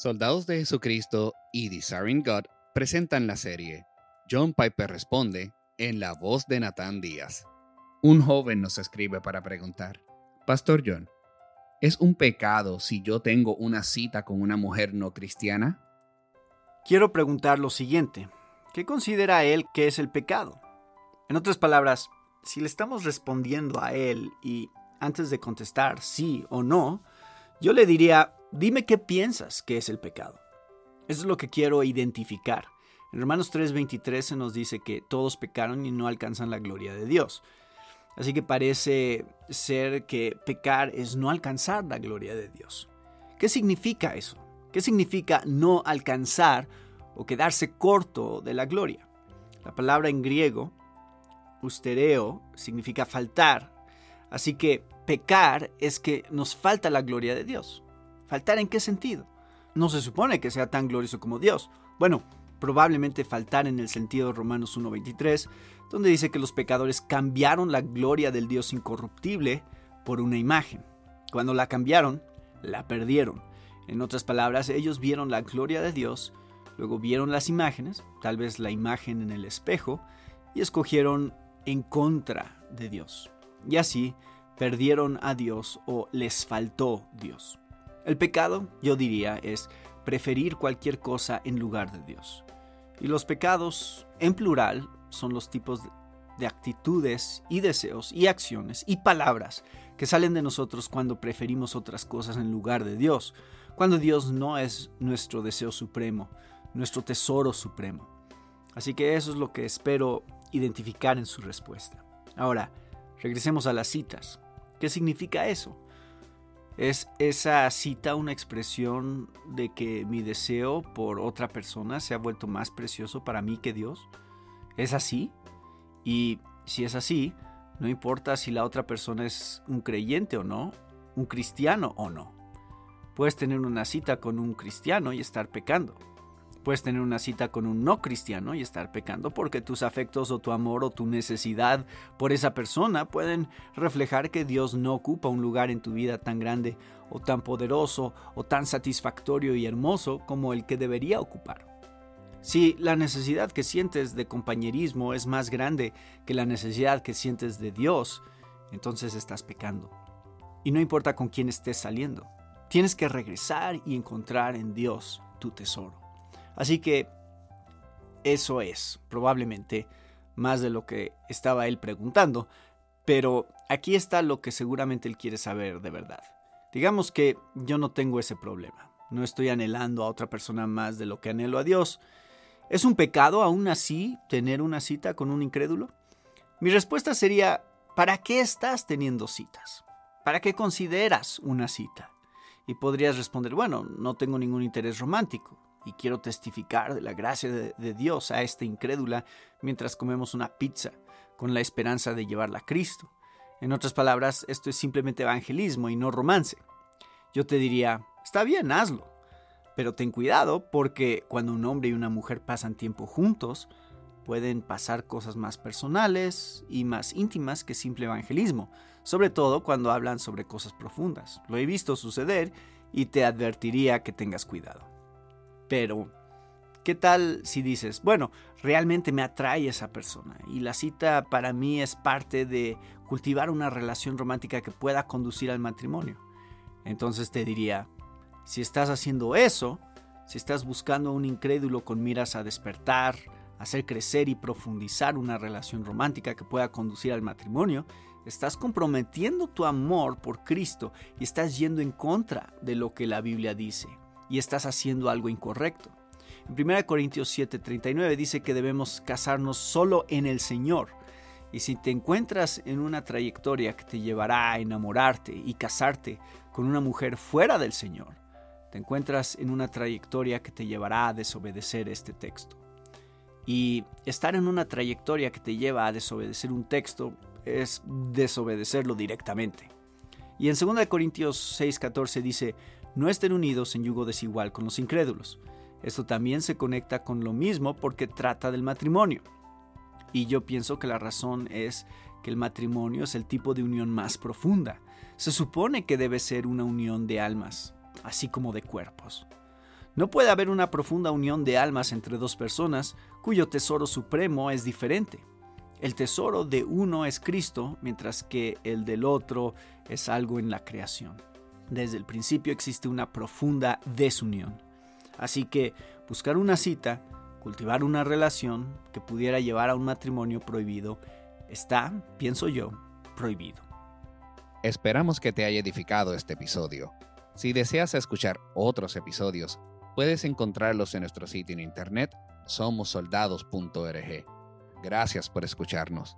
Soldados de Jesucristo y Desiring God presentan la serie John Piper responde en la voz de Nathan Díaz. Un joven nos escribe para preguntar, Pastor John, ¿es un pecado si yo tengo una cita con una mujer no cristiana? Quiero preguntar lo siguiente, ¿qué considera él que es el pecado? En otras palabras, si le estamos respondiendo a él y antes de contestar sí o no, yo le diría, Dime qué piensas que es el pecado. Eso es lo que quiero identificar. En Romanos 3:23 se nos dice que todos pecaron y no alcanzan la gloria de Dios. Así que parece ser que pecar es no alcanzar la gloria de Dios. ¿Qué significa eso? ¿Qué significa no alcanzar o quedarse corto de la gloria? La palabra en griego, ustereo, significa faltar. Así que pecar es que nos falta la gloria de Dios. ¿Faltar en qué sentido? No se supone que sea tan glorioso como Dios. Bueno, probablemente faltar en el sentido de Romanos 1.23, donde dice que los pecadores cambiaron la gloria del Dios incorruptible por una imagen. Cuando la cambiaron, la perdieron. En otras palabras, ellos vieron la gloria de Dios, luego vieron las imágenes, tal vez la imagen en el espejo, y escogieron en contra de Dios. Y así perdieron a Dios o les faltó Dios. El pecado, yo diría, es preferir cualquier cosa en lugar de Dios. Y los pecados, en plural, son los tipos de actitudes y deseos y acciones y palabras que salen de nosotros cuando preferimos otras cosas en lugar de Dios, cuando Dios no es nuestro deseo supremo, nuestro tesoro supremo. Así que eso es lo que espero identificar en su respuesta. Ahora, regresemos a las citas. ¿Qué significa eso? ¿Es esa cita una expresión de que mi deseo por otra persona se ha vuelto más precioso para mí que Dios? ¿Es así? Y si es así, no importa si la otra persona es un creyente o no, un cristiano o no. Puedes tener una cita con un cristiano y estar pecando. Puedes tener una cita con un no cristiano y estar pecando porque tus afectos o tu amor o tu necesidad por esa persona pueden reflejar que Dios no ocupa un lugar en tu vida tan grande o tan poderoso o tan satisfactorio y hermoso como el que debería ocupar. Si la necesidad que sientes de compañerismo es más grande que la necesidad que sientes de Dios, entonces estás pecando. Y no importa con quién estés saliendo, tienes que regresar y encontrar en Dios tu tesoro. Así que eso es probablemente más de lo que estaba él preguntando, pero aquí está lo que seguramente él quiere saber de verdad. Digamos que yo no tengo ese problema, no estoy anhelando a otra persona más de lo que anhelo a Dios. ¿Es un pecado aún así tener una cita con un incrédulo? Mi respuesta sería, ¿para qué estás teniendo citas? ¿Para qué consideras una cita? Y podrías responder, bueno, no tengo ningún interés romántico y quiero testificar de la gracia de, Dios a esta incrédula mientras comemos una pizza con la esperanza de llevarla a Cristo. En otras palabras, esto es simplemente evangelismo y no romance. Yo te diría, está bien, hazlo, pero ten cuidado porque cuando un hombre y una mujer pasan tiempo juntos, pueden pasar cosas más personales y más íntimas que simple evangelismo, sobre todo cuando hablan sobre cosas profundas. Lo he visto suceder y te advertiría que tengas cuidado. Pero, ¿qué tal si dices, bueno, realmente me atrae esa persona y la cita para mí es parte de cultivar una relación romántica que pueda conducir al matrimonio? Entonces te diría, si estás haciendo eso, si estás buscando a un incrédulo con miras a despertar, hacer crecer y profundizar una relación romántica que pueda conducir al matrimonio, estás comprometiendo tu amor por Cristo y estás yendo en contra de lo que la Biblia dice y estás haciendo algo incorrecto. En 1 Corintios 7:39 dice que debemos casarnos solo en el Señor. Y si te encuentras en una trayectoria que te llevará a enamorarte y casarte con una mujer fuera del Señor, te encuentras en una trayectoria que te llevará a desobedecer este texto. Y estar en una trayectoria que te lleva a desobedecer un texto es desobedecerlo directamente. Y en 2 Corintios 6:14 dice, no estén unidos en yugo desigual con los incrédulos. Esto también se conecta con lo mismo porque trata del matrimonio. Y yo pienso que la razón es que el matrimonio es el tipo de unión más profunda. Se supone que debe ser una unión de almas, así como de cuerpos. No puede haber una profunda unión de almas entre dos personas cuyo tesoro supremo es diferente. El tesoro de uno es Cristo, mientras que el del otro es algo en la creación. Desde el principio existe una profunda desunión. Así que buscar una cita, cultivar una relación que pudiera llevar a un matrimonio prohibido, está, pienso yo, prohibido. Esperamos que te haya edificado este episodio. Si deseas escuchar otros episodios, puedes encontrarlos en nuestro sitio en internet somosoldados.org. Gracias por escucharnos.